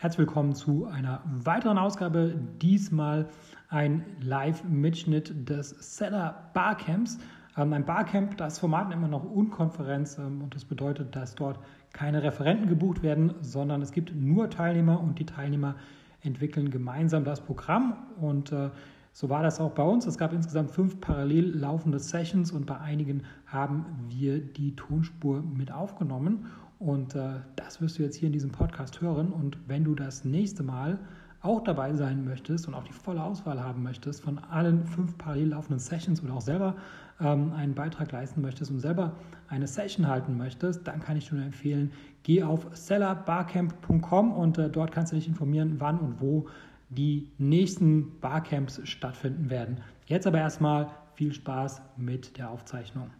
Herzlich willkommen zu einer weiteren Ausgabe. Diesmal ein Live-Mitschnitt des Seller Barcamps. Ähm, ein Barcamp, das Format immer noch Unkonferenz ähm, und das bedeutet, dass dort keine Referenten gebucht werden, sondern es gibt nur Teilnehmer und die Teilnehmer entwickeln gemeinsam das Programm und äh, so war das auch bei uns. Es gab insgesamt fünf parallel laufende Sessions und bei einigen haben wir die Tonspur mit aufgenommen. Und äh, das wirst du jetzt hier in diesem Podcast hören. Und wenn du das nächste Mal auch dabei sein möchtest und auch die volle Auswahl haben möchtest von allen fünf parallel laufenden Sessions oder auch selber ähm, einen Beitrag leisten möchtest und selber eine Session halten möchtest, dann kann ich dir nur empfehlen, geh auf sellerbarcamp.com und äh, dort kannst du dich informieren, wann und wo die nächsten Barcamps stattfinden werden. Jetzt aber erstmal viel Spaß mit der Aufzeichnung.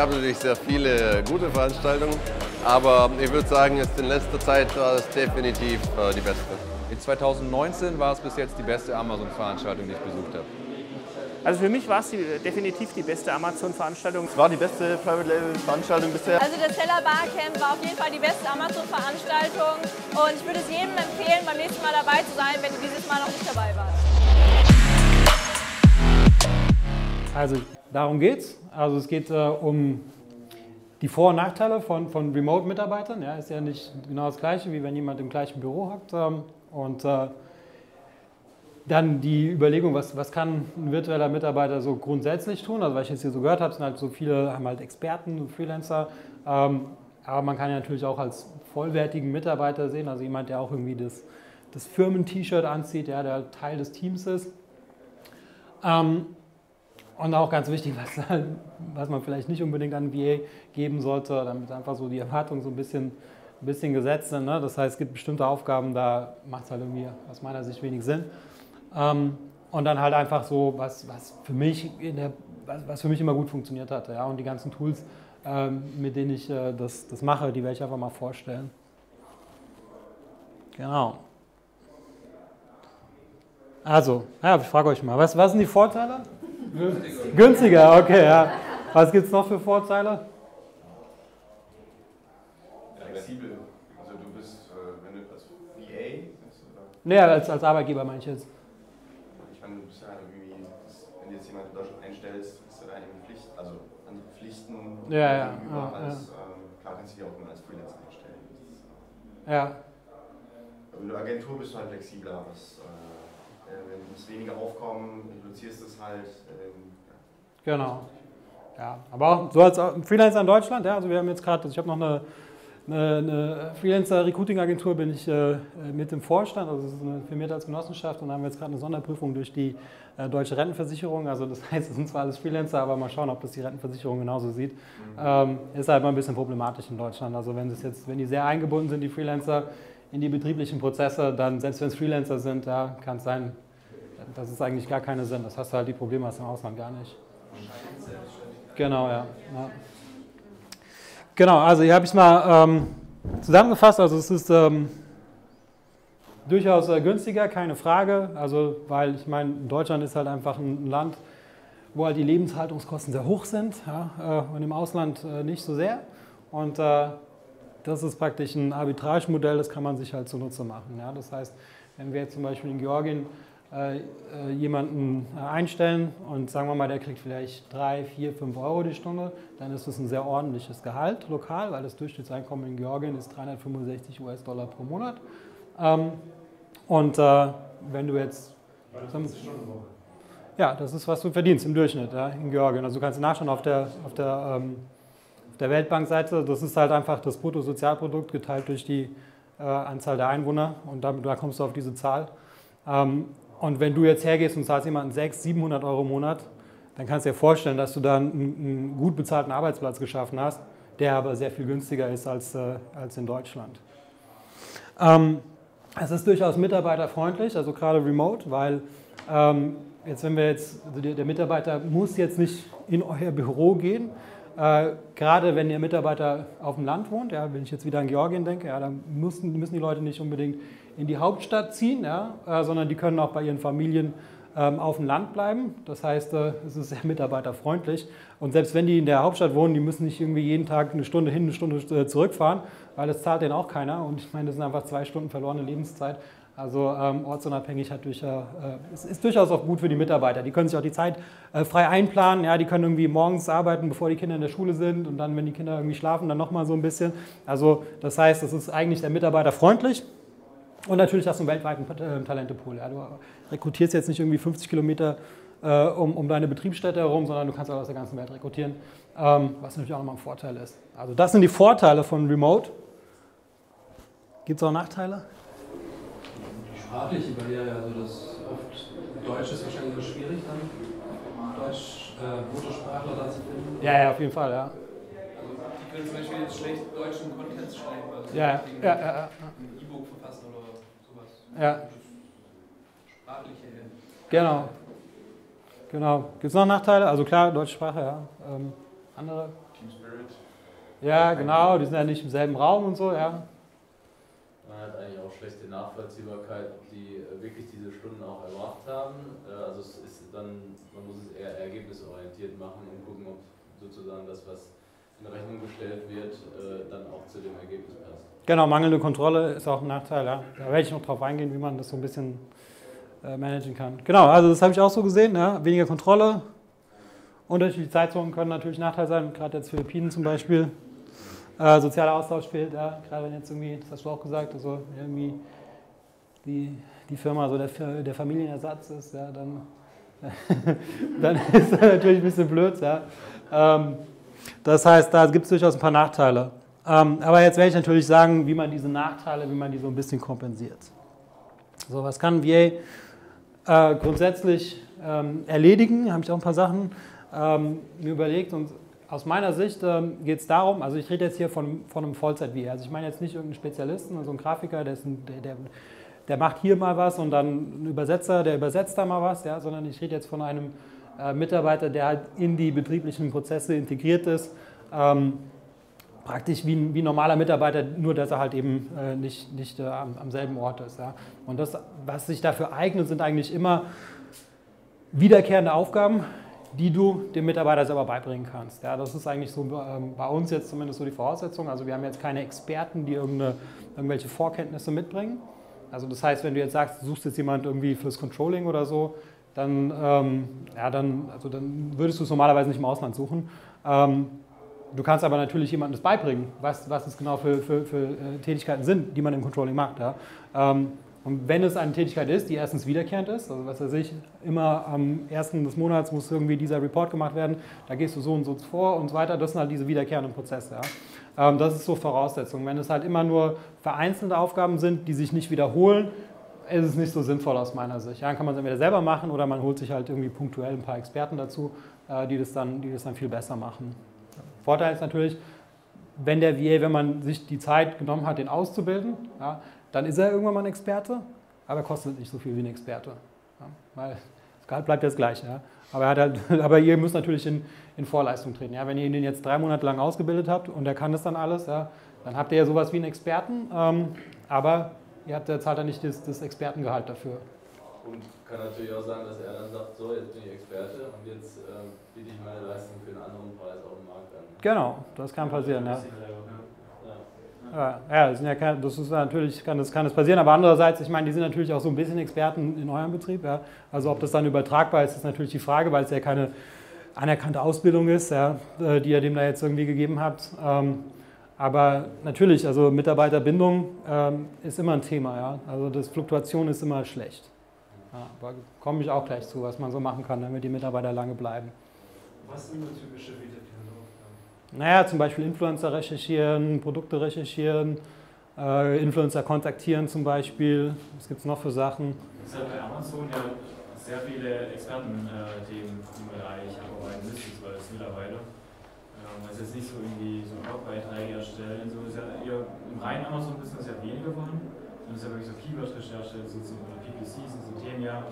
Gab natürlich sehr viele gute Veranstaltungen, aber ich würde sagen, jetzt in letzter Zeit war es definitiv äh, die beste. In 2019 war es bis jetzt die beste Amazon-Veranstaltung, die ich besucht habe. Also für mich war es die, definitiv die beste Amazon-Veranstaltung. Es war die beste Private Label-Veranstaltung bisher. Also das Seller Barcamp war auf jeden Fall die beste Amazon-Veranstaltung und ich würde es jedem empfehlen, beim nächsten Mal dabei zu sein, wenn du dieses Mal noch nicht dabei warst. Also darum geht's. Also es geht äh, um die Vor- und Nachteile von, von Remote-Mitarbeitern. Ja, ist ja nicht genau das Gleiche, wie wenn jemand im gleichen Büro hockt. Ähm, und äh, dann die Überlegung, was, was kann ein virtueller Mitarbeiter so grundsätzlich tun? Also, was ich jetzt hier so gehört habe, sind halt so viele, haben halt Experten, Freelancer. Ähm, aber man kann ja natürlich auch als vollwertigen Mitarbeiter sehen, also jemand, der auch irgendwie das, das Firmen-T-Shirt anzieht, ja, der Teil des Teams ist. Ähm, und auch ganz wichtig, was, was man vielleicht nicht unbedingt an VA geben sollte, damit einfach so die Erwartungen so ein bisschen, ein bisschen gesetzt sind. Ne? Das heißt, es gibt bestimmte Aufgaben, da macht es halt irgendwie aus meiner Sicht wenig Sinn. Ähm, und dann halt einfach so, was, was, für mich der, was, was, für mich immer gut funktioniert hatte. Ja? Und die ganzen Tools, ähm, mit denen ich äh, das, das mache, die werde ich einfach mal vorstellen. Genau. Also, ja, ich frage euch mal, was, was sind die Vorteile? Günstiger. Günstiger, okay, ja. Was gibt es noch für Vorteile? Flexibel. Also du bist, äh, wenn du als VA bist, oder? Nee, als, als Arbeitgeber meine ich jetzt. Ich meine, du bist ja irgendwie, wenn du jetzt jemanden in Deutschland einstellst, hast du da einige Pflichten, also andere Pflichten ja, ja, gegenüber ja, als, ja. ähm, klar kannst du dich auch immer als Freelancer einstellen. Äh, Ja, in der Agentur bist du halt flexibler, was, äh, äh, wenn es weniger Aufkommen, reduzierst es halt. Ähm, ja. genau. Ja, aber auch so als Freelancer in Deutschland, ja, also wir haben jetzt gerade, also ich habe noch eine, eine, eine Freelancer-Recruiting-Agentur, bin ich äh, mit im Vorstand, also es ist eine firmierte als Genossenschaft und haben wir jetzt gerade eine Sonderprüfung durch die äh, Deutsche Rentenversicherung, also das heißt, es sind zwar alles Freelancer, aber mal schauen, ob das die Rentenversicherung genauso sieht. Ähm, ist halt mal ein bisschen problematisch in Deutschland, also wenn, das jetzt, wenn die sehr eingebunden sind, die Freelancer, in die betrieblichen Prozesse, dann, selbst wenn es Freelancer sind, da kann es sein, das ist eigentlich gar keine Sinn. Das hast du halt die Probleme du im Ausland gar nicht. Genau, ja. ja. Genau, also hier habe ich es mal ähm, zusammengefasst. Also es ist ähm, durchaus äh, günstiger, keine Frage. Also weil ich meine, Deutschland ist halt einfach ein Land, wo halt die Lebenshaltungskosten sehr hoch sind ja, äh, und im Ausland äh, nicht so sehr. Und äh, das ist praktisch ein Arbitragemodell, das kann man sich halt zunutze machen. Ja? Das heißt, wenn wir jetzt zum Beispiel in Georgien jemanden äh, einstellen und sagen wir mal, der kriegt vielleicht 3, 4, 5 Euro die Stunde, dann ist das ein sehr ordentliches Gehalt lokal, weil das Durchschnittseinkommen in Georgien ist 365 US-Dollar pro Monat. Ähm, und äh, wenn du jetzt... Ja, das ist, was du verdienst im Durchschnitt in Georgien. Also du kannst nachschauen auf der, auf der ähm, der Weltbankseite, das ist halt einfach das Bruttosozialprodukt geteilt durch die äh, Anzahl der Einwohner und damit, da kommst du auf diese Zahl. Und wenn du jetzt hergehst und zahlst jemanden 600, 700 Euro im Monat, dann kannst du dir vorstellen, dass du dann einen, gut bezahlten Arbeitsplatz geschaffen hast, der aber sehr viel günstiger ist als, äh, als in Deutschland. Ähm, es ist durchaus mitarbeiterfreundlich, also gerade remote, weil ähm, jetzt, wenn wir jetzt, also der, der Mitarbeiter muss jetzt nicht in euer Büro gehen, äh, gerade wenn der Mitarbeiter auf dem Land wohnt, ja, wenn ich jetzt wieder an Georgien denke, ja, dann müssen, müssen die Leute nicht unbedingt in die Hauptstadt ziehen, ja, äh, sondern die können auch bei ihren Familien ähm, auf dem Land bleiben. Das heißt, äh, es ist sehr mitarbeiterfreundlich. Und selbst wenn die in der Hauptstadt wohnen, die müssen nicht irgendwie jeden Tag eine Stunde hin, eine Stunde äh, zurückfahren, weil das zahlt denen auch keiner. Und ich meine, das sind einfach zwei Stunden verlorene Lebenszeit. Also ähm, ortsunabhängig hat durch, äh, es ist durchaus auch gut für die Mitarbeiter. Die können sich auch die Zeit äh, frei einplanen. Ja, die können irgendwie morgens arbeiten, bevor die Kinder in der Schule sind und dann, wenn die Kinder irgendwie schlafen, dann nochmal so ein bisschen. Also das heißt, es ist eigentlich der Mitarbeiter freundlich. Und natürlich hast du einen weltweiten äh, Talentepool. Ja. Du rekrutierst jetzt nicht irgendwie 50 Kilometer äh, um, um, deine Betriebsstätte herum, sondern du kannst auch aus der ganzen Welt rekrutieren, ähm, was natürlich auch nochmal ein Vorteil ist. Also das sind die Vorteile von Remote. Gibt es auch Nachteile? sprachliche Barriere, also das oft Deutsch ist wahrscheinlich so schwierig dann, Deutsch, äh, Muttersprachler da zu finden. Ja, ja, auf jeden Fall, ja. Also die können zum Beispiel jetzt schlecht deutschen Content schreiben, also ja, ja, ja, ja, ein E-Book verfassen oder sowas. Ja. Sprachliche. Genau. Genau. Gibt es noch Nachteile? Also klar, deutsche Sprache, ja. Ähm, andere? Team Spirit. Ja, genau, die sind ja nicht im selben Raum und so, ja. Man hat eigentlich auch schlechte Nachvollziehbarkeit, ob die wirklich diese Stunden auch erbracht haben. Äh, also es ist dann, man muss es eher ergebnisorientiert machen und gucken, ob sozusagen das, was in Rechnung gestellt wird, äh, dann auch zu dem Ergebnis passt. Genau, mangelnde Kontrolle ist auch ein Nachteil. Ja. Da werde ich noch drauf eingehen, wie man das so ein bisschen managen kann. Genau, also das habe ich auch so gesehen. Ja. Weniger Kontrolle. Unterschiedliche Zeitzonen können natürlich Nachteil sein, gerade jetzt Philippinen zum Beispiel. Äh, sozialer Austausch fehlt, ja, gerade wenn jetzt irgendwie, das hast du auch gesagt, also irgendwie die, die Firma so der, der Familienersatz ist, ja, dann, dann ist das natürlich ein bisschen blöd. Ja. Ähm, das heißt, da gibt es durchaus ein paar Nachteile. Ähm, aber jetzt werde ich natürlich sagen, wie man diese Nachteile, wie man die so ein bisschen kompensiert. So, was kann VA äh, grundsätzlich ähm, erledigen? Habe ich auch ein paar Sachen ähm, mir überlegt und aus meiner Sicht ähm, geht es darum, also ich rede jetzt hier von, von einem Vollzeit-VR. Also ich meine jetzt nicht irgendeinen Spezialisten, also einen Grafiker, der, ein, der, der, der, macht hier mal was und dann ein Übersetzer, der übersetzt da mal was, ja, sondern ich rede jetzt von einem Mitarbeiter, der halt in die betrieblichen Prozesse integriert ist. Ähm, praktisch wie ein, wie ein normaler Mitarbeiter, nur dass er halt eben äh, nicht, nicht äh, am, am, selben Ort ist. Ja. Und das, was sich dafür eignet, sind eigentlich immer wiederkehrende Aufgaben, die du dem Mitarbeiter selber beibringen kannst. Ja, das ist eigentlich so ähm, bei uns jetzt zumindest so die Voraussetzung. Also wir haben jetzt keine Experten, die irgendwelche Vorkenntnisse mitbringen. Also das heißt, wenn du jetzt sagst, du suchst jetzt jemand irgendwie fürs Controlling oder so, dann, ähm, ja, dann, also dann würdest du es normalerweise nicht im Ausland suchen. Ähm, du kannst aber natürlich jemandem das beibringen, was, was es genau für, für, für äh, Tätigkeiten sind, die man im Controlling macht. Ja. Ähm, und wenn es eine Tätigkeit ist, die erstens wiederkehrend ist, also was weiß ich, immer am ersten des Monats muss irgendwie dieser Report gemacht werden, da gehst du so und so vor und so weiter, das sind halt diese wiederkehrenden Prozesse. Ja. Ähm, das ist so Voraussetzung. Wenn es halt immer nur vereinzelte Aufgaben sind, die sich nicht wiederholen, ist es nicht so sinnvoll aus meiner Sicht. Ja, dann kann man es entweder selber machen oder man holt sich halt irgendwie punktuell ein paar Experten dazu, äh, die, das dann, die das dann viel besser machen. Vorteil ist natürlich, wenn der VA, wenn man sich die Zeit genommen hat, den auszubilden, ja, dann ist er irgendwann mal ein Experte, aber er kostet nicht so viel wie ein Experte. Ja, weil das Gehalt bleibt jetzt gleich. Ja. Aber, halt, aber, ihr müsst natürlich in, in, Vorleistung treten. Wenn ihr ihn jetzt drei Monate lang ausgebildet habt und er kann das dann alles, dann habt ihr ja sowas wie einen Experten, ähm, aber ihr habt, zahlt dann nicht das, das Expertengehalt dafür. Und kann natürlich auch sein, dass er dann sagt, so, jetzt bin ich Experte und jetzt äh, biete ich meine Leistung für einen anderen Preis auf dem Markt an. Genau, das kann passieren. Ja. Ja, ja, das, ja das ist natürlich, kann das, kann das passieren, aber andererseits, ich meine, die sind natürlich auch so ein bisschen Experten in eurem Betrieb. Ja. Also ob das dann übertragbar ist, ist natürlich die Frage, weil es ja keine anerkannte Ausbildung ist, ja, äh, die ihr dem da jetzt irgendwie gegeben habt. Ähm, aber natürlich, also Mitarbeiterbindung ähm, ist immer ein Thema. Ja. Also das Fluktuation ist immer schlecht. Ja, aber komme ich auch gleich zu, was man so machen kann, damit die Mitarbeiter lange bleiben. Was sind nur typische Wiederkehr? Naja, zum Beispiel Influencer recherchieren, Produkte recherchieren, äh, Influencer kontaktieren zum Beispiel. Was gibt es noch für Sachen? Es hat bei Amazon ja sehr viele Experten, äh, die im, Bereich arbeiten es mittlerweile. Es ist nicht so irgendwie so Blogbeiträge erstellen. So ist ja eher im reinen Amazon-Business ja weniger geworden. Und es ist ja wirklich so Keyword-Recherche, oder PPC, so Themen ja,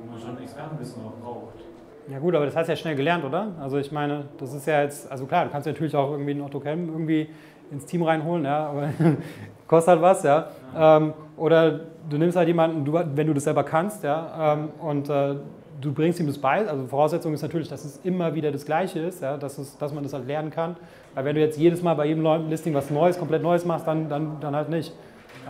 wo man schon Expertenwissen auch braucht. Ja gut, aber das hast du ja schnell gelernt, oder? Also ich meine, das ist ja jetzt, also klar, du kannst natürlich auch irgendwie einen Otto Kelm irgendwie ins Team reinholen, ja, aber kostet halt was, ja. Ähm, oder du nimmst halt jemanden, du, wenn du das selber kannst, ja, ähm, und äh, du bringst ihm das bei. Also Voraussetzung ist natürlich, dass es immer wieder das Gleiche ist, ja, dass, es, dass man das halt lernen kann. Weil wenn du jetzt jedes Mal bei jedem Listing was Neues, komplett Neues machst, dann, dann, dann halt nicht.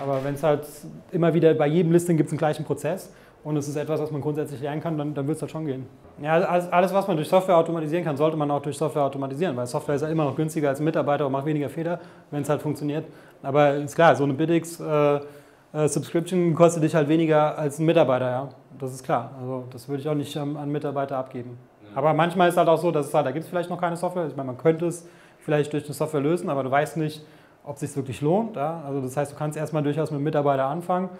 Aber wenn es halt immer wieder bei jedem Listing gibt es einen gleichen Prozess und es ist etwas, was man grundsätzlich lernen kann, dann, dann wird es halt schon gehen. Ja, alles, was man durch Software automatisieren kann, sollte man auch durch Software automatisieren, weil Software ist ja immer noch günstiger als Mitarbeiter und macht weniger Fehler, wenn es halt funktioniert. Aber ist klar, so eine Biddix äh, äh, Subscription kostet dich halt weniger als ein Mitarbeiter, ja. Das ist klar. Also das würde ich auch nicht ähm, an Mitarbeiter abgeben. Ja. Aber manchmal ist es halt auch so, dass es halt, da gibt es vielleicht noch keine Software. Ich meine, man könnte es vielleicht durch eine Software lösen, aber du weißt nicht, ob es sich wirklich lohnt. Ja? Also das heißt, du kannst erstmal durchaus mit einem Mitarbeiter anfangen.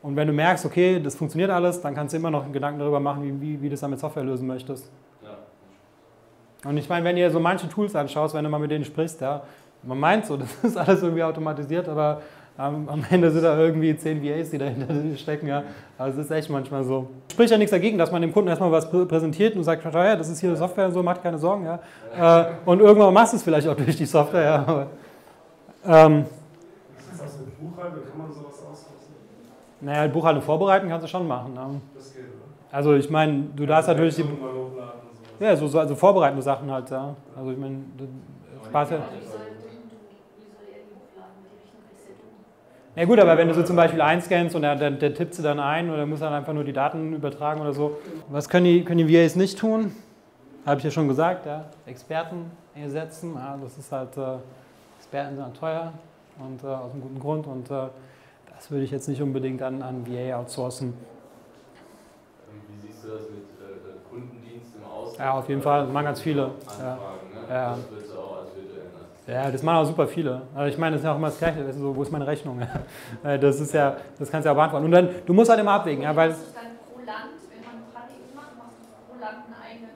Und wenn du merkst, okay, das funktioniert alles, dann kannst du immer noch einen Gedanken darüber machen, wie, wie, wie du das dann mit Software lösen möchtest. Ja. Und ich meine, wenn ihr so manche Tools anschaust, wenn du mal mit denen sprichst, ja, man meint so, das ist alles irgendwie automatisiert, aber am, am Ende sind da irgendwie 10 VAs, die dahinter stecken. Ja. Also es ist echt manchmal so. Spricht ja nichts dagegen, dass man dem Kunden erstmal was präsentiert und sagt, ja, das ist hier eine Software und so, macht keine Sorgen. Ja. Äh, und irgendwann machst du es vielleicht auch durch die Software. Ja. Aber, ähm, ist das aus der Buchhaltung? Kann man sowas ausrüsten? Naja, Buchhaltung vorbereiten kannst du schon machen. Ne? Das geht, oder? Also ich meine, du darfst natürlich die... Ja, so, so, also vorbereitende Sachen halt, ja. Also ich meine, Spaß ja... Ja gut, aber wenn du so zum Beispiel einscannst und der, der, der tippt sie dann ein oder muss dann einfach nur die Daten übertragen oder so. Was können die, können die VAs nicht tun? Habe ich ja schon gesagt, ja. Experten ersetzen. Ja, das ist halt, äh, Experten sind halt teuer und äh, aus einem guten Grund und äh, das würde ich jetzt nicht unbedingt an, an VA outsourcen. Wie siehst du das mit äh, Kundendienst im Ausland? Ja, auf jeden Fall, das machen ganz viele. Anfragen, ja. Ne? Ja. Das wird auch als ja, das machen auch super viele. Also ich meine, das ist ja auch immer das Gleiche. so, wo ist meine Rechnung? Äh, das ist ja, das kannst du ja auch beantworten. Und dann, du musst halt immer abwägen, ja, weil. Pro Land, wenn man Praktikum macht, machst du pro Land einen eigenen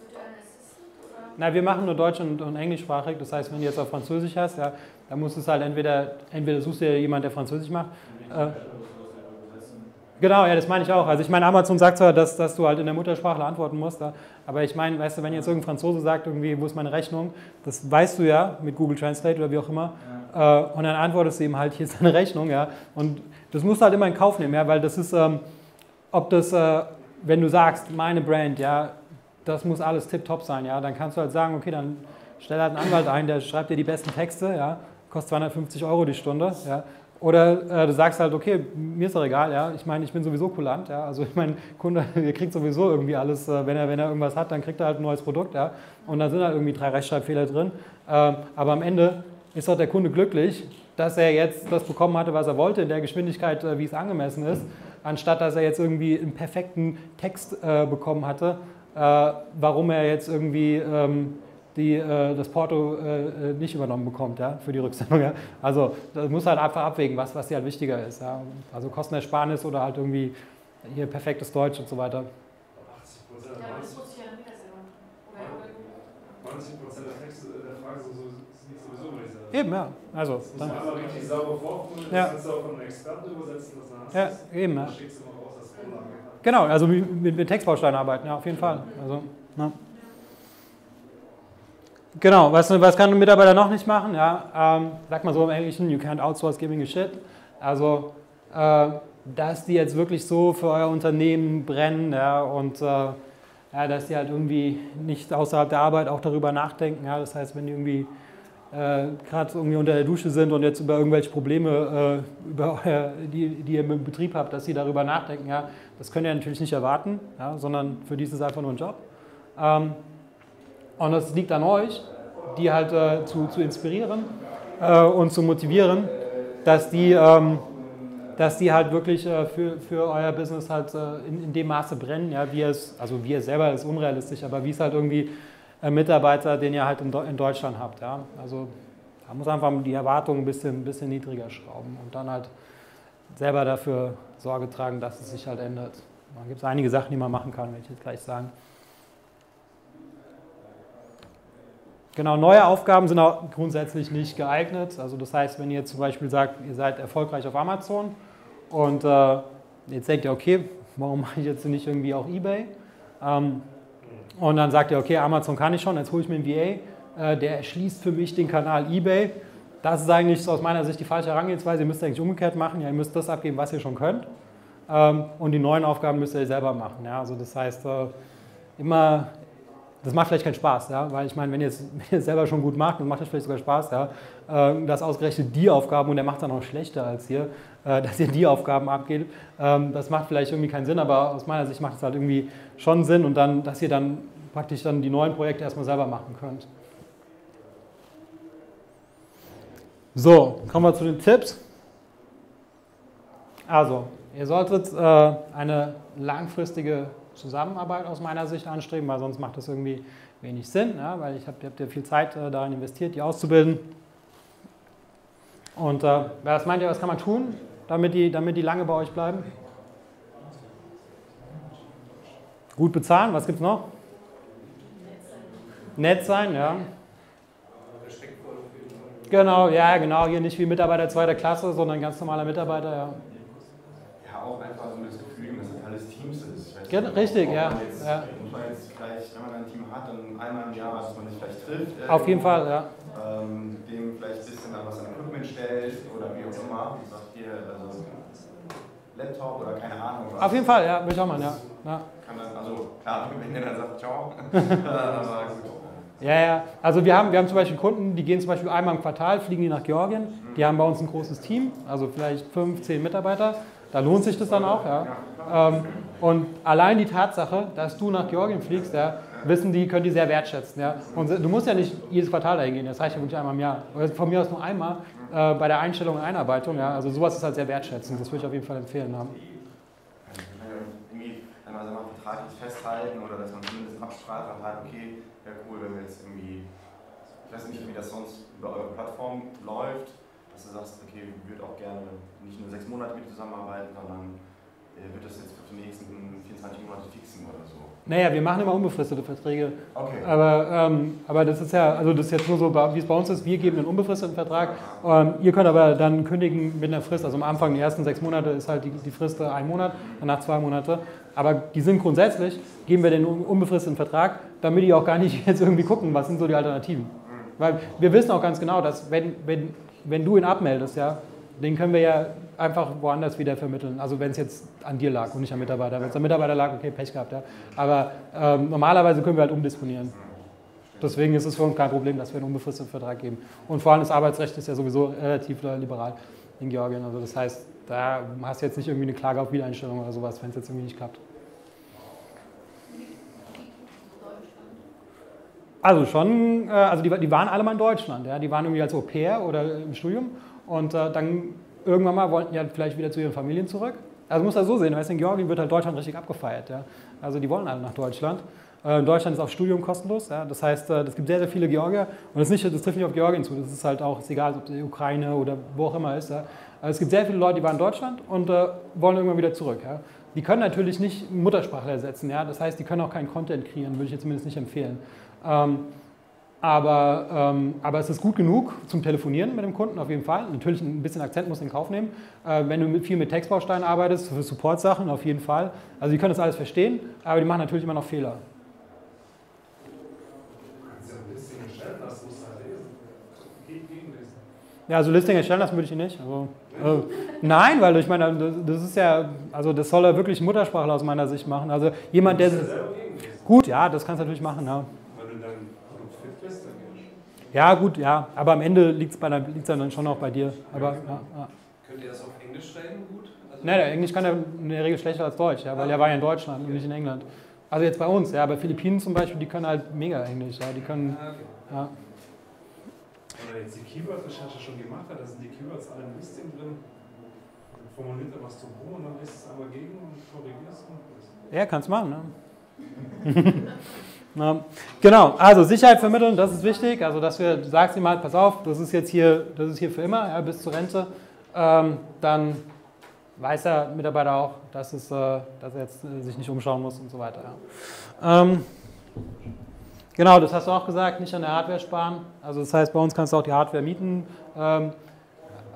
virtuellen Assistant? Na, wir machen nur Deutsch und, und Englischsprachig. Das heißt, wenn du jetzt auf Französisch hast, ja, dann musst du es halt entweder, entweder suchst du dir jemanden, der Französisch macht. Äh, Genau, ja, das meine ich auch. Also ich meine, Amazon sagt zwar, dass, dass du halt in der Muttersprache antworten musst, aber ich meine, weißt du, wenn jetzt irgendein Franzose sagt, irgendwie, wo ist meine Rechnung, das weißt du ja mit Google Translate oder wie auch immer, ja. äh, und dann antwortest du ihm halt, hier ist deine Rechnung, ja, und das musst du halt immer in Kauf nehmen, ja, weil das ist, ähm, ob das, äh, wenn du sagst, meine Brand, ja, das muss alles tipptopp sein, ja, dann kannst du halt sagen, okay, dann stell halt einen Anwalt ein, der schreibt dir die besten Texte, ja, kostet 250 Euro die Stunde, ja, oder äh, du sagst halt, okay, mir ist doch egal, ja. Ich meine, ich bin sowieso kulant, ja. Also ich meine, Kunde, der kriegt sowieso irgendwie alles, äh, wenn er, wenn er irgendwas hat, dann kriegt er halt ein neues Produkt, ja. Und dann sind halt irgendwie drei Rechtschreibfehler drin. Ähm, aber am Ende ist doch der Kunde glücklich, dass er jetzt das bekommen hatte, was er wollte, in der Geschwindigkeit, äh, wie es angemessen ist, anstatt dass er jetzt irgendwie einen perfekten Text äh, bekommen hatte, äh, warum er jetzt irgendwie ähm, die äh, das Porto äh, äh, nicht übernommen bekommt ja, für die Rücksendung. Ja. Also da muss halt einfach abwägen, was, was dir halt wichtiger ist. Ja. Also Kostenersparnis oder halt irgendwie hier perfektes Deutsch und so weiter. 90 Prozent der Texte der Frage sind sowieso, würde ich sagen. Eben, ja. Also, das muss man einmal richtig sauber vorformulieren, ja. das kannst du auch von einem Experten übersetzen, das Ja, eben, ja. schickst du mal raus, das Vorlage. Genau, also mit, mit Textbausteinen arbeiten, ja, auf jeden Fall. Also, ja. Genau, was, was kann ein Mitarbeiter noch nicht machen? Ja, ähm, sag mal so im Englischen, you can't outsource giving a shit. Also, äh, dass die jetzt wirklich so für euer Unternehmen brennen ja, und äh, ja, dass die halt irgendwie nicht außerhalb der Arbeit auch darüber nachdenken. Ja, das heißt, wenn die irgendwie äh, gerade irgendwie unter der Dusche sind und jetzt über irgendwelche Probleme, äh, über euer, die, die ihr im Betrieb habt, dass sie darüber nachdenken, ja, das könnt ihr natürlich nicht erwarten, ja, sondern für die ist es einfach nur ein Job. Ähm, und es liegt an euch, die halt äh, zu, zu inspirieren äh, und zu motivieren, dass die, ähm, dass die halt wirklich äh, für, für euer Business halt äh, in, in dem Maße brennen, ja, wie es, also wie ihr selber ist unrealistisch, aber wie es halt irgendwie äh, Mitarbeiter, den ihr halt in, in Deutschland habt. Ja. Also da muss einfach die Erwartungen ein bisschen, ein bisschen niedriger schrauben und dann halt selber dafür Sorge tragen, dass es sich halt ändert. Da gibt es einige Sachen, die man machen kann, werde ich jetzt gleich sagen. Genau, neue Aufgaben sind auch grundsätzlich nicht geeignet. Also das heißt, wenn ihr zum Beispiel sagt, ihr seid erfolgreich auf Amazon und äh, jetzt denkt ihr, okay, warum mache ich jetzt nicht irgendwie auch eBay? Ähm, und dann sagt ihr, okay, Amazon kann ich schon, jetzt hole ich mir einen VA, äh, der erschließt für mich den Kanal eBay das ist eigentlich aus meiner Sicht die falsche Herangehensweise. Ihr müsst eigentlich umgekehrt machen. Ja, ihr müsst das abgeben, was ihr schon könnt. Ähm, und die neuen Aufgaben müsst ihr selber machen. Ja? Also das heißt, äh, immer, das macht vielleicht keinen Spaß, ja? weil ich meine, wenn ihr es selber schon gut macht, dann macht es vielleicht sogar Spaß, ja? äh, dass ausgerechnet die Aufgaben, und der macht es dann auch schlechter als hier, äh, dass ihr die Aufgaben abgebt, ähm, das macht vielleicht irgendwie keinen Sinn, aber aus meiner Sicht macht es halt irgendwie schon Sinn und dann, dass ihr dann praktisch dann die neuen Projekte erstmal selber machen könnt. So, kommen wir zu den Tipps. Also, ihr solltet äh, eine langfristige Zusammenarbeit aus meiner Sicht anstreben, weil sonst macht das irgendwie wenig Sinn, ja, weil ich hab, ihr habt ja viel Zeit äh, darin investiert, die auszubilden. Und äh, was meint ihr, was kann man tun, damit die, damit die lange bei euch bleiben? Gut bezahlen, was gibt es noch? Nett sein, ja. Genau, ja, genau. Hier nicht wie Mitarbeiter zweiter Klasse, sondern ganz normaler Mitarbeiter. Ja, auch einfach so das Gefühl, dass es alles Teams Ja, richtig, ja. Jetzt, ja. Muss man jetzt vielleicht, wenn man ein Team hat, dann einmal im Jahr, dass man sich vielleicht trifft. Auf jeden Fall, ja. Ähm, dem vielleicht ein bisschen an was an Equipment stellt oder wie auch immer. Und sagt hier, also Laptop oder keine Ahnung. Was. Auf jeden Fall, ja, ich auch mal, ja. ja. Kann dann, also klar, wenn der dann sagt, ciao. aber gut. Ja, ja. Also wir haben, wir haben zum Beispiel Kunden, die gehen zum Beispiel einmal im Quartal, fliegen die nach Georgien. Die haben bei uns ein großes Team, also vielleicht fünf, zehn Mitarbeiter. Da lohnt sich das dann auch. Ja. Ähm, und allein die Tatsache, dass du nach Georgien fliegst, ja, wissen die, können die sehr wertschätzen. Ja. Und du musst ja nicht jedes Quartal dahin gehen, das reicht ja wirklich einmal im Jahr. Von mir aus nur einmal äh, bei der Einstellung und Einarbeitung. Ja. Also sowas ist halt sehr wertschätzend, das würde ich auf jeden Fall empfehlen. Ja. Irgendwie einmal sagen wir, vertraglich festhalten oder dass man zumindest Absprache hat, okay, wäre cool, wenn wir jetzt irgendwie, ich weiß nicht, wie das sonst über eure Plattform läuft, dass du sagst, okay, ich würde auch gerne nicht nur sechs Monate mit zusammenarbeiten, sondern wird das jetzt für die nächsten 24 Monate fixen oder so? Naja, wir machen immer unbefristete Verträge. Okay. Aber, ähm, aber das ist ja, also das ist jetzt nur so, wie es bei uns ist, wir geben einen unbefristeten Vertrag. Ähm, ihr könnt aber dann kündigen mit einer Frist. Also am Anfang, die ersten sechs Monate ist halt die, die Frist ein Monat, danach zwei Monate. Aber die sind grundsätzlich, geben wir den unbefristeten Vertrag, damit die auch gar nicht jetzt irgendwie gucken, was sind so die Alternativen. Weil wir wissen auch ganz genau, dass wenn, wenn, wenn du ihn abmeldest, ja, den können wir ja einfach woanders wieder vermitteln. Also wenn es jetzt an dir lag und nicht am Mitarbeiter. Wenn es am Mitarbeiter lag, okay, Pech gehabt. Ja. Aber ähm, normalerweise können wir halt umdisponieren. Deswegen ist es für uns kein Problem, dass wir einen unbefristeten Vertrag geben. Und vor allem das Arbeitsrecht ist ja sowieso relativ liberal in Georgien. Also das heißt, da hast du jetzt nicht irgendwie eine Klage auf Wiedereinstellung oder sowas, wenn es jetzt irgendwie nicht klappt. Also schon, äh, also die, die, waren alle mal in Deutschland, ja? die waren irgendwie als Au pair oder im Studium und äh, dann irgendwann mal wollten die halt vielleicht wieder zu ihren Familien zurück. Also muss das so sehen, weißt, in Georgien wird halt Deutschland richtig abgefeiert. Ja? Also die wollen alle nach Deutschland. Äh, in Deutschland ist auch Studium kostenlos, ja? das heißt, es gibt sehr, sehr viele Georgier und das, nicht, das trifft nicht auf Georgien zu, das ist halt auch, ist egal, ob es die Ukraine oder wo auch immer ist. Ja? Also es gibt sehr viele Leute, die waren in Deutschland und äh, wollen irgendwann wieder zurück. Ja? Die können natürlich nicht Muttersprachler ersetzen, ja? das heißt, die können auch keinen Content kreieren, würde ich jetzt zumindest nicht empfehlen. Ähm, aber, ähm, aber es ist gut genug zum Telefonieren mit dem Kunden auf jeden Fall. Natürlich ein bisschen Akzent muss in Kauf nehmen. Äh, wenn du mit, viel mit Textbausteinen arbeitest, für Support-Sachen auf jeden Fall. Also die können das alles verstehen, aber die machen natürlich immer noch Fehler. Ja, also Listing erstellen lassen würde ich nicht. Also, äh, nein, weil ich meine, das ist ja, also das soll er wirklich Muttersprachler aus meiner Sicht machen. Also jemand, der. Gut, ja, das kannst du natürlich machen, ja. Ja, gut, ja. Aber am Ende liegt es dann schon auch bei dir. Aber, ja, ja. Könnt ihr das auf Englisch schreiben gut? Also Nein, Englisch kann er in der Regel schlechter als Deutsch, ja, weil ah, er war ja in Deutschland okay. und nicht in England. Also jetzt bei uns, ja, bei Philippinen zum Beispiel, die können halt mega Englisch, ja, die können, ah, okay. ja. Wenn man jetzt die Keyword-Recherche schon gemacht hat, da sind die Keywords alle im Listing drin, dann formuliert er was zum Pro und dann lässt es einmal gegen und korrigiert es. Ja, kannst machen, ne? Na, genau, also Sicherheit vermitteln, das ist wichtig. Also, dass wir, sagst ihm halt, pass auf, das ist jetzt hier, das ist hier für immer, ja, bis zur Rente. Ähm, dann weiß der Mitarbeiter auch, dass, es, äh, dass er jetzt äh, sich nicht umschauen muss und so weiter. Ja. Ähm, genau, das hast du auch gesagt, nicht an der Hardware sparen. Also, das heißt, bei uns kannst du auch die Hardware mieten. Ähm,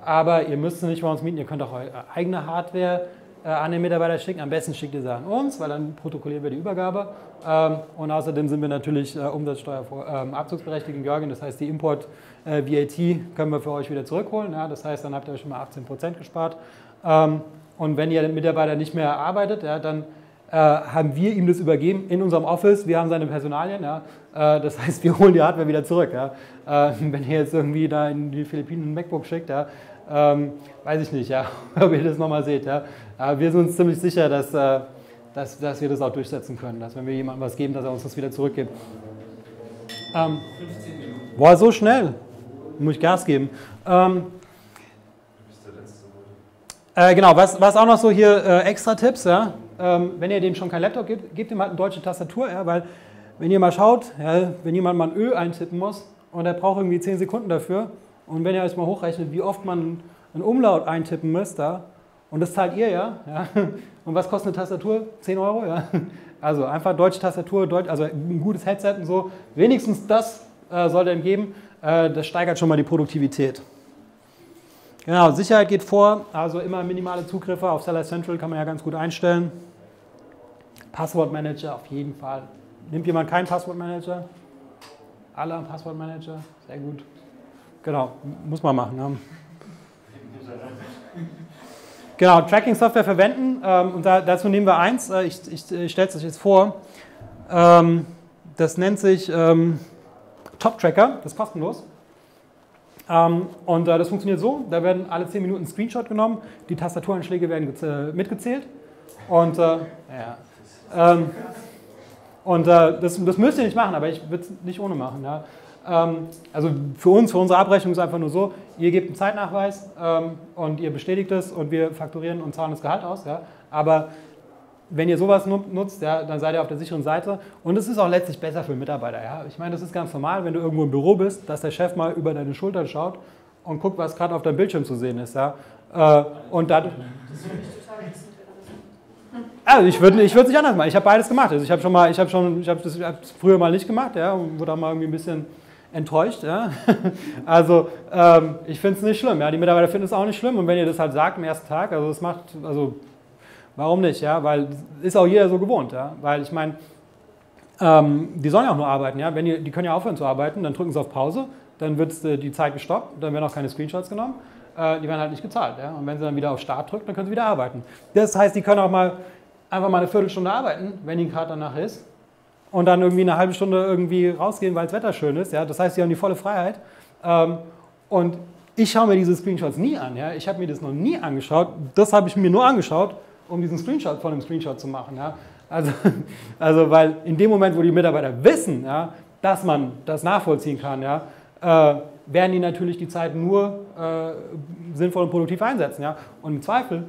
aber ihr müsst sie nicht bei uns mieten, ihr könnt auch eure eigene Hardware äh, an den Mitarbeiter schicken. Am besten schickt ihr sie an uns, weil dann protokollieren wir die Übergabe. Ähm, und außerdem sind wir natürlich äh, Umsatzsteuerabzugsberechtigt ähm, in Georgien. Das heißt, die Import-VAT äh, können wir für euch wieder zurückholen. Das heißt, dann habt ihr euch schon mal 18% gespart. Ähm, und wenn ihr den Mitarbeiter nicht mehr arbeitet, dann äh, haben wir ihm das übergeben in unserem Office. Wir haben seine Personalien. Äh, das heißt, wir holen die Hardware wieder zurück. Äh, wenn ihr jetzt irgendwie da in die Philippinen ein MacBook schickt, ja, weiß ich nicht, ob ihr das nochmal seht. Aber wir sind uns ziemlich sicher, dass, äh, dass, dass wir das auch durchsetzen können, dass wenn wir jemandem was geben, dass er uns das wieder zurückgibt. Ähm, boah, so schnell. Muss ich Gas geben. Ähm, äh, genau, was, was auch noch so hier äh, extra Tipps, ja, ähm, wenn ihr dem schon kein Laptop gibt, gebt ihm halt eine deutsche Tastatur, ja, weil wenn ihr mal schaut, ja, wenn jemand mal ein Ö eintippen muss und er braucht irgendwie 10 Sekunden dafür und wenn ihr euch mal hochrechnet, wie oft man einen Umlaut eintippen müsst da und das zahlt ihr ja, ja und was kostet eine Tastatur? 10 Euro, ja. Also einfach deutsche Tastatur, Deutsch, also ein gutes Headset und so, wenigstens das äh, sollte ihm geben, äh, das steigert schon mal die Produktivität. Genau, Sicherheit geht vor, also immer minimale Zugriffe auf Seller Central kann man ja ganz gut einstellen. Passwortmanager auf jeden Fall. Nimmt jemand keinen Passwortmanager? Alle haben Passwortmanager? Sehr gut. Genau, muss man machen. Ne? Genau, Tracking-Software verwenden ähm, und da, dazu nehmen wir eins, äh, ich, ich, ich stelle es euch jetzt vor. Ähm, das nennt sich ähm, Top Tracker, das ist kostenlos. Ähm, und äh, das funktioniert so, da werden alle 10 Minuten ein Screenshot genommen, die Tastaturanschläge werden mitgezählt und, äh, ja, ähm, und äh, das, das, müsst ihr nicht machen, aber ich würde es nicht ohne machen. Ja. Ähm, also für uns, für unsere Abrechnung ist es einfach nur so, ihr gebt einen Zeitnachweis ähm, und ihr bestätigt es und wir fakturieren und zahlen das Gehalt aus. Ja. Aber wenn ihr sowas nutzt, ja, dann seid ihr auf der sicheren Seite. Und es ist auch letztlich besser für Mitarbeiter. Ja. Ich meine, das ist ganz normal, wenn du irgendwo im Büro bist, dass der Chef mal über deine Schulter schaut und guckt, was gerade auf deinem Bildschirm zu sehen ist. Ja. Äh, und dadurch. Also ich würde ich würd es nicht anders machen. Ich habe beides gemacht. Also ich habe schon mal, ich habe schon, ich habe das früher mal nicht gemacht, ja, und wurde auch mal irgendwie ein bisschen enttäuscht. Ja. Also ähm, ich finde es nicht schlimm. Ja. Die Mitarbeiter finden es auch nicht schlimm. Und wenn ihr das halt sagt am ersten Tag, also es macht, also Warum nicht? Ja? Weil ist auch jeder so gewohnt. Ja? Weil ich meine, ähm, die sollen ja auch nur arbeiten. Ja? Wenn die, die können ja aufhören zu arbeiten, dann drücken sie auf Pause, dann wird äh, die Zeit gestoppt, dann werden auch keine Screenshots genommen. Äh, die werden halt nicht gezahlt. Ja? Und wenn sie dann wieder auf Start drücken, dann können sie wieder arbeiten. Das heißt, die können auch mal einfach mal eine Viertelstunde arbeiten, wenn ihnen gerade danach ist. Und dann irgendwie eine halbe Stunde irgendwie rausgehen, weil das Wetter schön ist. Ja? Das heißt, sie haben die volle Freiheit. Ähm, und ich schaue mir diese Screenshots nie an. Ja? Ich habe mir das noch nie angeschaut. Das habe ich mir nur angeschaut, um diesen Screenshot von dem Screenshot zu machen. Ja? Also, also, weil in dem Moment, wo die Mitarbeiter wissen, ja, dass man das nachvollziehen kann, ja, äh, werden die natürlich die Zeit nur äh, sinnvoll und produktiv einsetzen. Ja? Und im Zweifel,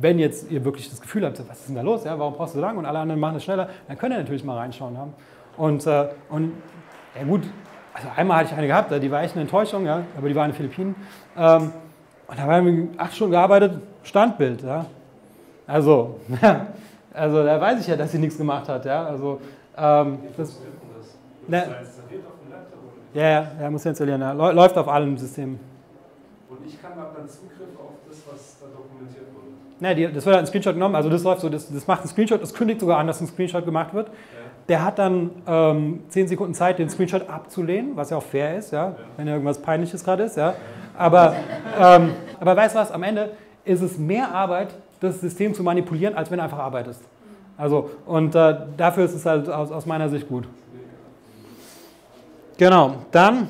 wenn jetzt ihr wirklich das Gefühl habt, was ist denn da los, ja? warum brauchst du so lange und alle anderen machen es schneller, dann könnt ihr natürlich mal reinschauen. Ja? Und, äh, und ja gut, also einmal hatte ich eine gehabt, die war echt eine Enttäuschung, ja? aber die war in den Philippinen. Ähm, und da haben wir acht Stunden gearbeitet, Standbild. Ja? Also, also da weiß ich ja, dass sie nichts gemacht hat. Ja? Also, ähm, das, ne, ja, ja, ja, muss ja installieren. Ja. Läuft auf allen Systemen. Und ich kann dann Zugriff auf das, was da dokumentiert wurde? Ne, die, das wird ein Screenshot genommen, also das läuft so, das, das macht einen Screenshot, das kündigt sogar an, dass ein Screenshot gemacht wird. Ja. Der hat dann ähm, 10 Sekunden Zeit, den Screenshot abzulehnen, was ja auch fair ist, ja, ja. wenn irgendwas Peinliches gerade ist. Ja. Aber, ähm, aber weißt du was, am Ende ist es mehr Arbeit, das System zu manipulieren, als wenn du einfach arbeitest. Also, und äh, dafür ist es halt aus, aus meiner Sicht gut. Genau, dann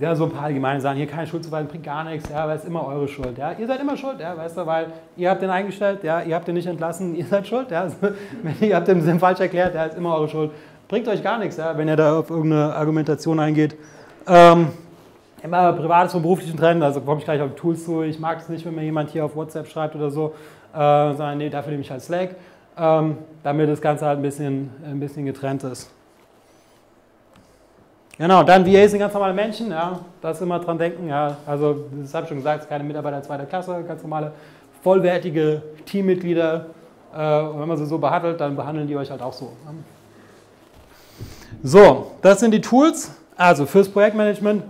ja, so ein paar allgemeine Sachen. Hier keine Schuldzuweisung bringt gar nichts, ja, weil es immer eure Schuld. Ja. Ihr seid immer schuld, ja, weißt du, weil ihr habt den eingestellt, ja, ihr habt den nicht entlassen, ihr seid schuld. Ja. Wenn ihr habt den Sinn falsch erklärt, ja, ist immer eure Schuld. Bringt euch gar nichts, ja, wenn ihr da auf irgendeine Argumentation eingeht. Ähm, immer privates und beruflichen trennen, also komme ich gleich auf Tools zu. Ich mag es nicht, wenn mir jemand hier auf WhatsApp schreibt oder so, äh, sondern nee, dafür nehme ich halt Slack, ähm, damit das Ganze halt ein bisschen, ein bisschen getrennt ist. Genau, dann VA sind ganz normale Menschen, ja, das immer dran denken, ja, also das habe ich schon gesagt, keine Mitarbeiter zweiter Klasse, ganz normale, vollwertige Teammitglieder. Äh, und wenn man sie so behandelt, dann behandeln die euch halt auch so. So, das sind die Tools. Also fürs Projektmanagement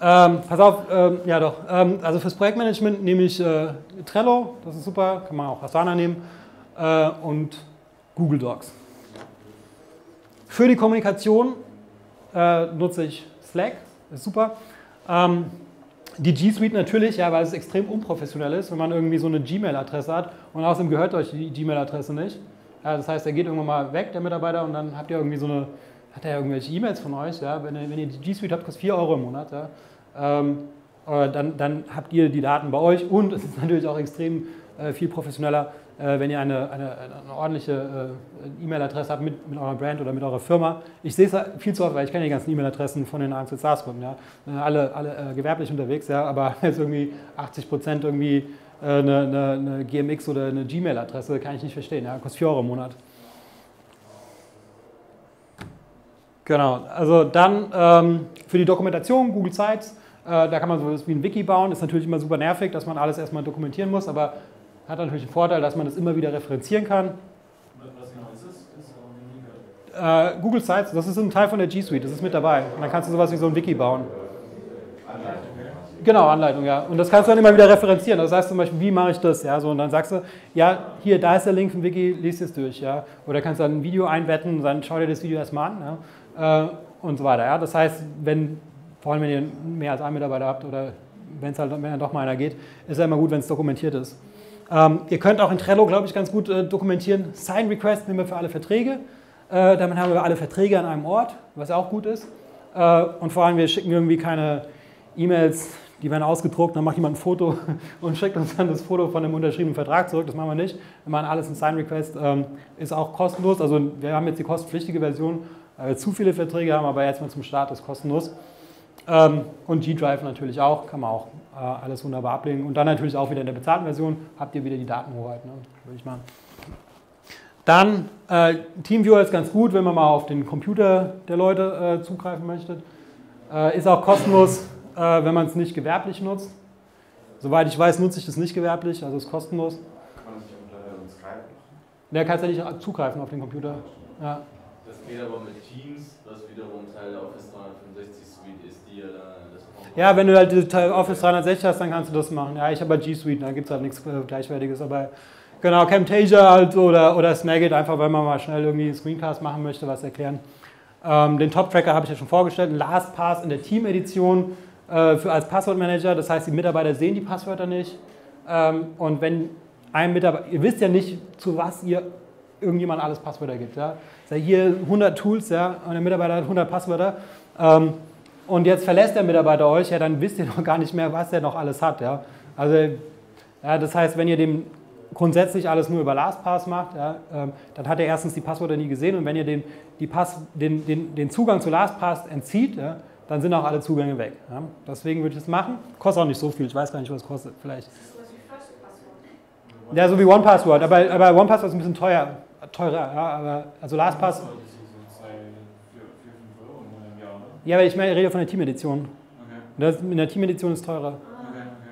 Ähm, pass auf, ähm, ja doch. Ähm, also fürs Projektmanagement nehme ich äh, Trello, das ist super, kann man auch Asana nehmen, äh, und Google Docs. Für die Kommunikation äh, nutze ich Slack, ist super. Ähm, die G Suite natürlich, ja, weil es extrem unprofessionell ist, wenn man irgendwie so eine Gmail-Adresse hat und außerdem gehört euch die Gmail-Adresse nicht. Ja, das heißt, er geht irgendwann mal weg, der Mitarbeiter, und dann habt ihr irgendwie so eine, hat er irgendwelche E-Mails von euch, ja, wenn ihr, wenn ihr die G Suite habt, kostet 4 Euro im Monat, ja. Ähm, dann, dann, habt ihr die Daten bei euch und es ist natürlich auch extrem äh, viel professioneller, äh, wenn ihr eine, eine, eine ordentliche äh, E-Mail-Adresse habt mit, mit eurer Brand oder mit eurer Firma. Ich sehe es viel zu oft, weil ich kenne die ganzen E-Mail-Adressen von den AMZ SaaS-Firmen, ja. Äh, alle, alle äh, gewerblich unterwegs, ja, aber jetzt irgendwie 80 Prozent irgendwie äh, eine, eine, eine, GMX oder eine Gmail-Adresse, kann ich nicht verstehen, ja, kostet 4 Euro im Monat. Genau, also dann ähm, für die Dokumentation Google Sites, äh, da kann man sowas wie ein Wiki bauen. Ist natürlich immer super nervig, dass man alles erstmal dokumentieren muss, aber hat natürlich den Vorteil, dass man das immer wieder referenzieren kann. Was genau ist das? Äh, Google Sites, das ist ein Teil von der G Suite, das ist mit dabei. Und dann kannst du sowas wie so ein Wiki bauen. Anleitung, ja. Genau, Anleitung, ja. Und das kannst du dann immer wieder referenzieren. Das heißt zum Beispiel, wie mache ich das? Ja, so, und dann sagst du, ja, hier, da ist der Link vom Wiki, liest es durch. Ja. Oder kannst dann ein Video einbetten, dann schau dir das Video erstmal an. Ja, äh, und so weiter. Ja. Das heißt, wenn, vor allem wenn ihr mehr als einen Mitarbeiter habt oder wenn es halt wenn doch mal einer geht, ist ja immer gut, wenn es dokumentiert ist. Ähm, ihr könnt auch in Trello, glaube ich, ganz gut äh, dokumentieren. Sign Request nehmen wir für alle Verträge. Äh, damit haben wir alle Verträge an einem Ort, was auch gut ist. Äh, und vor allem, wir schicken irgendwie keine E-Mails, die werden ausgedruckt, dann macht jemand ein Foto und schickt uns dann das Foto von dem unterschriebenen Vertrag zurück. Das machen wir nicht. Wir machen alles in Sign Request, ähm, ist auch kostenlos. Also wir haben jetzt die kostenpflichtige Version, weil wir zu viele Verträge haben, aber jetzt mal zum Start ist kostenlos. Ähm, und G-Drive natürlich auch, kann man auch äh, alles wunderbar ablegen. Und dann natürlich auch wieder in der bezahlten Version habt ihr wieder die Datenhoheit, ne? würde ich machen. Dann äh, TeamViewer ist ganz gut, wenn man mal auf den Computer der Leute äh, zugreifen möchte. Äh, ist auch kostenlos, äh, wenn man es nicht gewerblich nutzt. Soweit ich weiß, nutze ich das nicht gewerblich, also ist kostenlos. Kann man sich unter Skype machen? Der kannst ja nicht zugreifen auf den Computer. Ja. Das geht aber mit Teams, was wiederum Teil der Office 365 Suite ist, die ja dann ja, wenn du halt Office 360 hast, dann kannst du das machen. Ja, ich habe halt G Suite, da gibt es halt nichts äh, Gleichwertiges. Aber genau, Camtasia halt oder, oder Snagit, einfach weil man mal schnell irgendwie einen Screencast machen möchte, was erklären. Ähm, den Top-Tracker habe ich ja schon vorgestellt, LastPass in der Team-Edition äh, als Passwortmanager. Das heißt, die Mitarbeiter sehen die Passwörter nicht. Ähm, und wenn ein Mitarbeiter, ihr wisst ja nicht, zu was ihr irgendjemand alles Passwörter gibt. Ja? Hier 100 Tools, ja, und der Mitarbeiter hat 100 Passwörter. Ähm, und jetzt verlässt der Mitarbeiter euch, ja, dann wisst ihr noch gar nicht mehr, was er noch alles hat. Ja. Also, ja, das heißt, wenn ihr dem grundsätzlich alles nur über LastPass macht, ja, ähm, dann hat er erstens die Passwörter nie gesehen und wenn ihr den, die Pass, den, den, den Zugang zu LastPass entzieht, ja, dann sind auch alle Zugänge weg. Ja. Deswegen würde ich das machen. Kostet auch nicht so viel, ich weiß gar nicht, was es kostet. Vielleicht. Ja, so wie OnePassword, aber, aber OnePassword ist ein bisschen teuer, teurer. Ja, aber, also LastPass. Ja, weil ich meine, ich rede von der Team-Edition. Okay. in der Team-Edition ist teurer. Okay,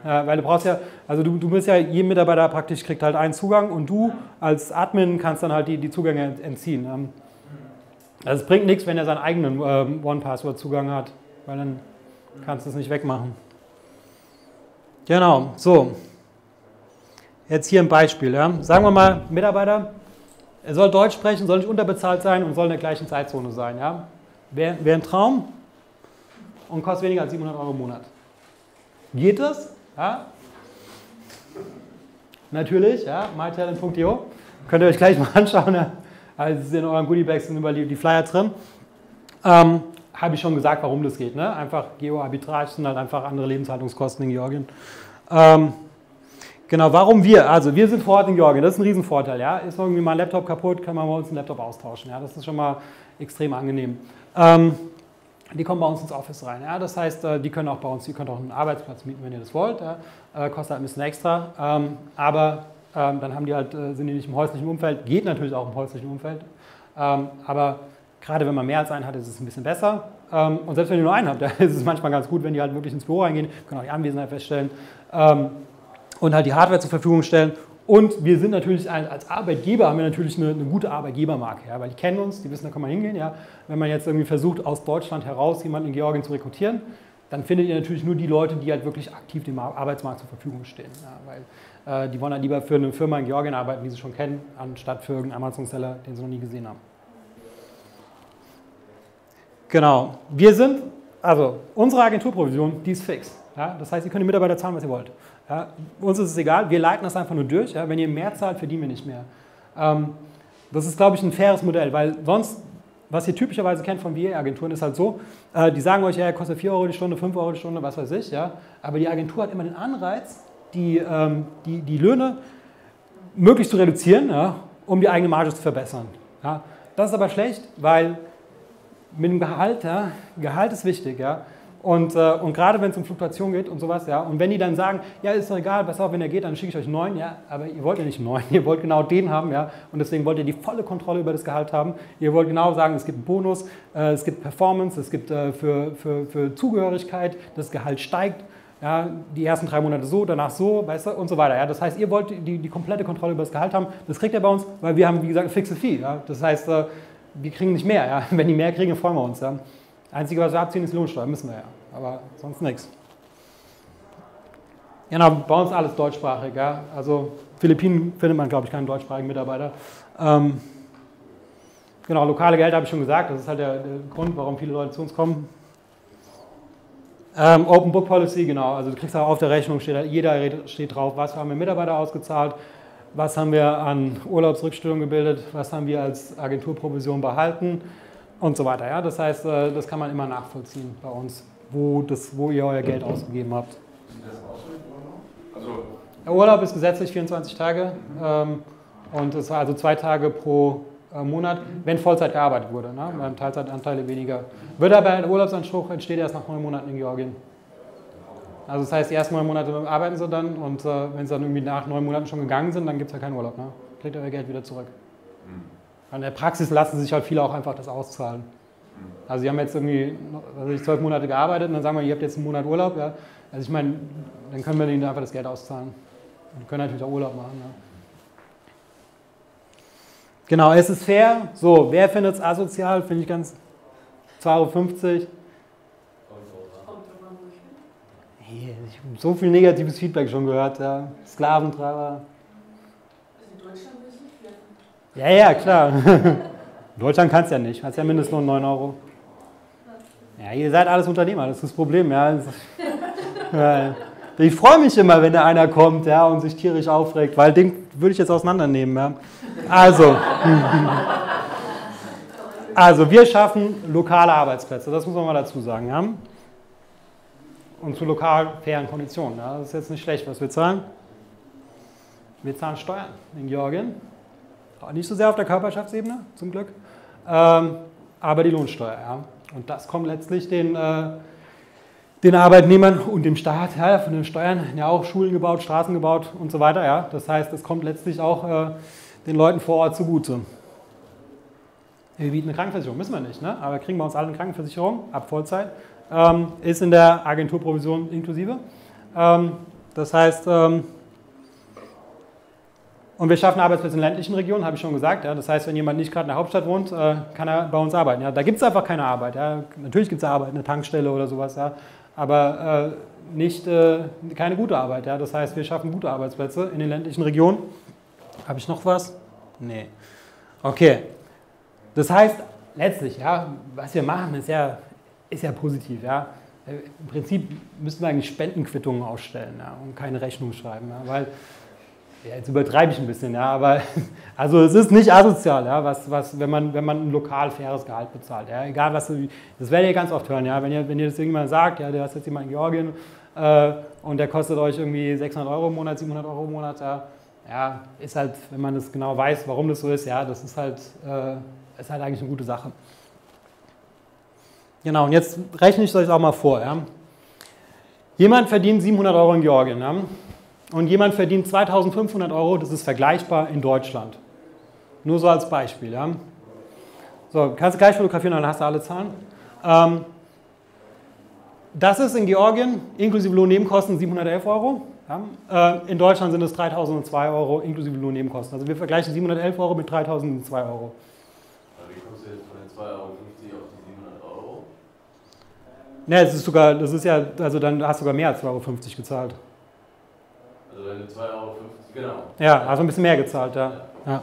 okay. Ja, weil du brauchst ja, also du, du bist ja, jedem Mitarbeiter praktisch kriegt halt einen Zugang und du als Admin kannst dann halt die, die Zugänge entziehen. Also es bringt nichts, wenn er seinen eigenen ähm, One-Password-Zugang hat, weil dann kannst du es nicht wegmachen. Genau, so. Jetzt hier ein Beispiel. Ja. Sagen wir mal, Mitarbeiter, er soll Deutsch sprechen, soll nicht unterbezahlt sein und soll in der gleichen Zeitzone sein. Ja. Wäre wär ein Traum und kostet weniger als 700 Euro im Monat. Geht das? Ja? Natürlich, ja, mytalent.io. Könnt ihr euch gleich mal anschauen. Ja. Also in euren Goodiebags sind über die Flyer drin. Ähm, Habe ich schon gesagt, warum das geht. Ne? Einfach Geo-Arbitrage sind halt einfach andere Lebenshaltungskosten in Georgien. Ähm, genau, warum wir? Also wir sind vor Ort in Georgien, das ist ein Riesenvorteil. Ja? Ist irgendwie mal ein Laptop kaputt, kann man bei uns einen Laptop austauschen. Ja? Das ist schon mal extrem angenehm. Ähm, die kommen bei uns ins Office rein. Ja? Das heißt, äh, die können auch bei uns, ihr könnt auch einen Arbeitsplatz mieten, wenn ihr das wollt. Ja? Äh, kostet halt ein bisschen extra. Ähm, aber ähm, dann haben die halt, äh, sind die nicht im häuslichen Umfeld. Geht natürlich auch im häuslichen Umfeld. Ähm, aber gerade wenn man mehr als einen hat, ist es ein bisschen besser. Ähm, und selbst wenn ihr nur einen habt, ist es manchmal ganz gut, wenn die halt wirklich ins Büro reingehen, können auch die Anwesenheit feststellen ähm, und halt die Hardware zur Verfügung stellen und wir sind natürlich als Arbeitgeber, haben wir natürlich eine, eine gute Arbeitgebermarke, ja, weil die kennen uns, die wissen, da kann man hingehen. Ja. Wenn man jetzt irgendwie versucht, aus Deutschland heraus jemanden in Georgien zu rekrutieren, dann findet ihr natürlich nur die Leute, die halt wirklich aktiv dem Arbeitsmarkt zur Verfügung stehen. Ja, weil äh, die wollen halt lieber für eine Firma in Georgien arbeiten, die sie schon kennen, anstatt für einen Amazon-Seller, den sie noch nie gesehen haben. Genau. Wir sind, also unsere Agenturprovision, die ist fix. Ja, das heißt, ihr könnt die Mitarbeiter zahlen, was ihr wollt. Ja, uns ist es egal, wir leiten das einfach nur durch. Ja, wenn ihr mehr zahlt, verdienen wir nicht mehr. Ähm, das ist, glaube ich, ein faires Modell, weil sonst, was ihr typischerweise kennt von VA-Agenturen, ist halt so, äh, die sagen euch, ja, kostet 4 Euro die Stunde, 5 Euro die Stunde, was weiß ich, ja, aber die Agentur hat immer den Anreiz, die, ähm, die, die Löhne möglichst zu reduzieren, ja, um die eigene Marge zu verbessern. Ja. Das ist aber schlecht, weil mit dem Gehalt, ja, Gehalt ist wichtig, ja, und, äh, und gerade wenn es um Fluktuation geht und sowas, ja, und wenn die dann sagen, ja, ist doch egal, pass auf, wenn er geht, dann schicke ich euch neuen, ja, aber ihr wollt ja nicht neuen, ihr wollt genau den haben, ja, und deswegen wollt ihr die volle Kontrolle über das Gehalt haben. Ihr wollt genau sagen, es gibt einen Bonus, äh, es gibt Performance, es gibt äh, für, für, für Zugehörigkeit, das Gehalt steigt, ja, die ersten drei Monate so, danach so, weißt du, und so weiter. Ja. Das heißt, ihr wollt die, die komplette Kontrolle über das Gehalt haben, das kriegt ihr bei uns, weil wir haben, wie gesagt, ein fixes Fee. Ja. Das heißt, äh, wir kriegen nicht mehr. Ja. Wenn die mehr kriegen, freuen wir uns. Ja. Einzige, was wir abziehen, ist Lohnsteuer, müssen wir ja aber sonst nichts. Genau, bei uns alles deutschsprachig. Ja? Also Philippinen findet man, glaube ich, keinen deutschsprachigen Mitarbeiter. Ähm, genau, lokale Geld habe ich schon gesagt, das ist halt der, der, Grund, warum viele Leute zu uns kommen. Ähm, Open Book Policy, genau, also du kriegst auch auf der Rechnung, steht, jeder steht drauf, was haben wir Mitarbeiter ausgezahlt, was haben wir an Urlaubsrückstellung gebildet, was haben wir als Agenturprovision behalten und so weiter. Ja? Das heißt, äh, das kann man immer nachvollziehen bei uns wo, das, wo ihr euer Geld ausgegeben habt. Also der Urlaub ist gesetzlich 24 Tage ähm, und es war also zwei Tage pro äh, Monat, wenn Vollzeit gearbeitet wurde. Ne? Haben Teilzeitanteile weniger. Wird aber ein Urlaubsanspruch entsteht erst nach neun Monaten in Georgien. Also das heißt, die ersten neun Monate arbeiten sie dann und äh, wenn sie dann irgendwie nach neun Monaten schon gegangen sind, dann gibt es ja keinen Urlaub. Ne? Kriegt ihr euer Geld wieder zurück. In der Praxis lassen sich halt viele auch einfach das auszahlen. Also sie haben jetzt irgendwie also zwölf Monate gearbeitet und dann sagen wir, ihr habt jetzt einen Monat Urlaub. Ja. Also ich meine, dann können wir ihnen einfach das Geld auszahlen. Und können natürlich auch Urlaub machen. Ja. Genau, es ist fair. So, wer findet es asozial? Finde ich ganz 2,50 Euro. Ich so viel negatives Feedback schon gehört. Ja. Sklaventreiber. Ja, ja, klar. In Deutschland kannst du ja nicht, hast ja Mindestlohn 9 Euro. Ja, ihr seid alles Unternehmer, das ist das Problem. Ja. Ich freue mich immer, wenn da einer kommt ja, und sich tierisch aufregt, weil den würde ich jetzt auseinandernehmen. Ja. Also, also, wir schaffen lokale Arbeitsplätze, das muss man mal dazu sagen. Ja. Und zu lokal fairen Konditionen. Ja. Das ist jetzt nicht schlecht, was wir zahlen. Wir zahlen Steuern in Georgien. Nicht so sehr auf der Körperschaftsebene, zum Glück ähm, aber die Lohnsteuer. Ja. Und das kommt letztlich den, äh, den Arbeitnehmern und dem Staat, ja, von den Steuern, ja auch Schulen gebaut, Straßen gebaut und so weiter. Ja. Das heißt, es kommt letztlich auch äh, den Leuten vor Ort zugute. Wir bieten eine Krankenversicherung, müssen wir nicht, ne? aber kriegen wir uns alle eine Krankenversicherung ab Vollzeit. Ähm, ist in der Agenturprovision inklusive. Ähm, das heißt, ähm, und wir schaffen Arbeitsplätze in ländlichen Regionen, habe ich schon gesagt. Ja. Das heißt, wenn jemand nicht gerade in der Hauptstadt wohnt, äh, kann er bei uns arbeiten. Ja. Da gibt es einfach keine Arbeit. Ja. Natürlich gibt es Arbeit, eine Tankstelle oder sowas, ja. aber äh, nicht, äh, keine gute Arbeit. Ja. Das heißt, wir schaffen gute Arbeitsplätze in den ländlichen Regionen. Habe ich noch was? Nee. Okay. Das heißt, letztlich, ja, was wir machen, ist ja, ist ja positiv. Ja. Im Prinzip müssten wir eigentlich Spendenquittungen ausstellen ja, und keine Rechnung schreiben. Ja, weil ja, jetzt übertreibe ich ein bisschen, ja, aber also es ist nicht asozial, ja, was, was, wenn, man, wenn man ein lokal faires Gehalt bezahlt. Ja, egal was, das werdet ihr ganz oft hören, ja, wenn ihr, wenn ihr das irgendjemand sagt, ja, du hast jetzt jemand in Georgien äh, und der kostet euch irgendwie 600 Euro im Monat, 700 Euro im Monat, ja, ja, ist halt, wenn man das genau weiß, warum das so ist, ja, das ist halt, äh, ist halt eigentlich eine gute Sache. Genau, und jetzt rechne ich es euch auch mal vor, ja. Jemand verdient 700 Euro in Georgien, ja und jemand verdient 2500 Euro, das ist vergleichbar in Deutschland. Nur so als Beispiel. Ja? So, kannst du gleich fotografieren, dann hast du alle Zahlen. Ähm, das ist in Georgien inklusive Lohnnebenkosten 711 Euro. Ja? Äh, in Deutschland sind es 3002 Euro inklusive Lohnnebenkosten. Also wir vergleichen 711 Euro mit 3002 Euro. Wie kommst du jetzt von den 2,50 Euro auf die 700 Euro? Ne, es ist sogar, das ist ja, also dann hast du sogar mehr als 2,50 Euro gezahlt. Du 2,50 Euro, genau. Ja, also ein bisschen mehr gezahlt, ja. ja.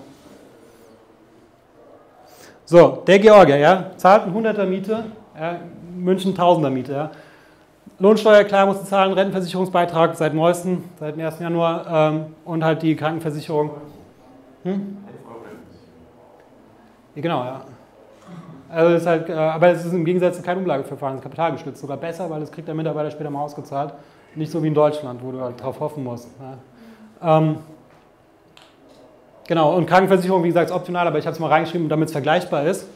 So, der Georgier, ja, zahlt ein 100er Miete, ja, München 1000er Miete, ja. Lohnsteuer, klar, musst du zahlen, Rentenversicherungsbeitrag seit neuestem, seit dem 1. Januar ähm, und halt die Krankenversicherung. Hm? Ja, genau, ja. Also ist halt, äh, aber es ist im Gegensatz kein Umlageverfahren, es ist kapitalgestützt, sogar besser, weil das kriegt der Mitarbeiter später mal ausgezahlt. Nicht so wie in Deutschland, wo du halt drauf hoffen musst. Ja. Ähm, genau, und Krankenversicherung, wie gesagt, ist optional, aber ich habe es mal reingeschrieben, damit es vergleichbar ist.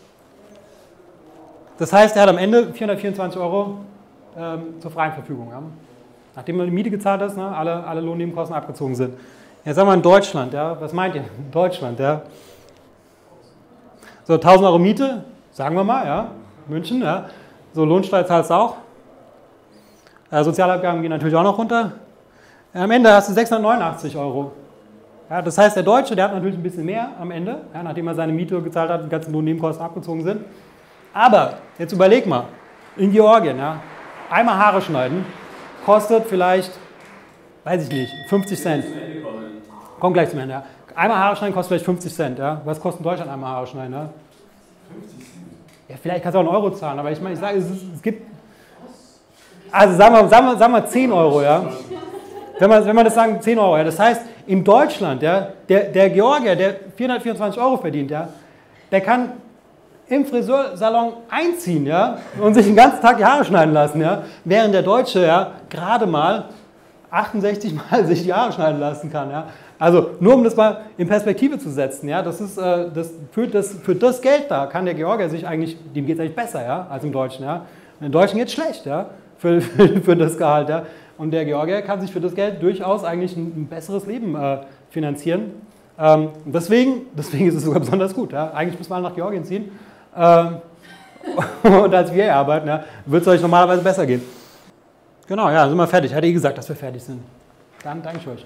Das heißt, er hat am Ende 424 Euro ähm, zur freien Verfügung. Ja. Nachdem man die Miete gezahlt ist, ne, alle, alle Lohnnebenkosten abgezogen sind. Jetzt sagen wir in Deutschland, ja, was meint ihr? In Deutschland, ja. So, 1000 Euro Miete, sagen wir mal, ja, München, ja. So, Lohnsteuer zahlst du auch. Äh, Sozialabgaben gehen natürlich auch noch runter. Ja, am Ende hast du 689 Euro. Ja, das heißt, der Deutsche, der hat natürlich ein bisschen mehr am Ende, ja, nachdem er seine Miete gezahlt hat, die ganzen Lohnnebenkosten abgezogen sind. Aber, jetzt überleg mal, in Georgien, ja, einmal Haare schneiden, kostet vielleicht, weiß ich nicht, 50 Cent. Kommt gleich zum Ende. Ja. Einmal Haare schneiden kostet vielleicht 50 Cent. Ja. Was kostet in Deutschland einmal Haare schneiden? Ja? 50 Cent? Ja, vielleicht kannst du auch einen Euro zahlen, aber ich meine, ich sage, es, es gibt. Also sagen wir, sagen, wir, sagen wir 10 Euro, ja. Wenn man, wenn man das sagen, 10 Euro, ja. Das heißt, in Deutschland, ja, der, der Georgier, der 424 Euro verdient, ja, der kann im Friseursalon einziehen ja, und sich den ganzen Tag die Haare schneiden lassen, ja, während der Deutsche ja, gerade mal 68 Mal sich die Haare schneiden lassen kann. Ja. Also nur um das mal in Perspektive zu setzen, ja, das ist, äh, das, für, das, für das Geld da kann der Georgier sich eigentlich, dem geht es eigentlich besser ja, als im Deutschen. Ja. Im Deutschen geht es schlecht ja, für, für, für, das Gehalt. Ja. Und der Georgier kann sich für das Geld durchaus eigentlich ein, ein besseres Leben äh, finanzieren. Ähm, deswegen, deswegen ist es sogar besonders gut. Ja. Eigentlich muss man nach Georgien ziehen ähm, und als wir arbeiten, ja, wird es euch normalerweise besser gehen. Genau, ja, sind wir fertig. Hatte eh gesagt, dass wir fertig sind. Dann danke ich euch.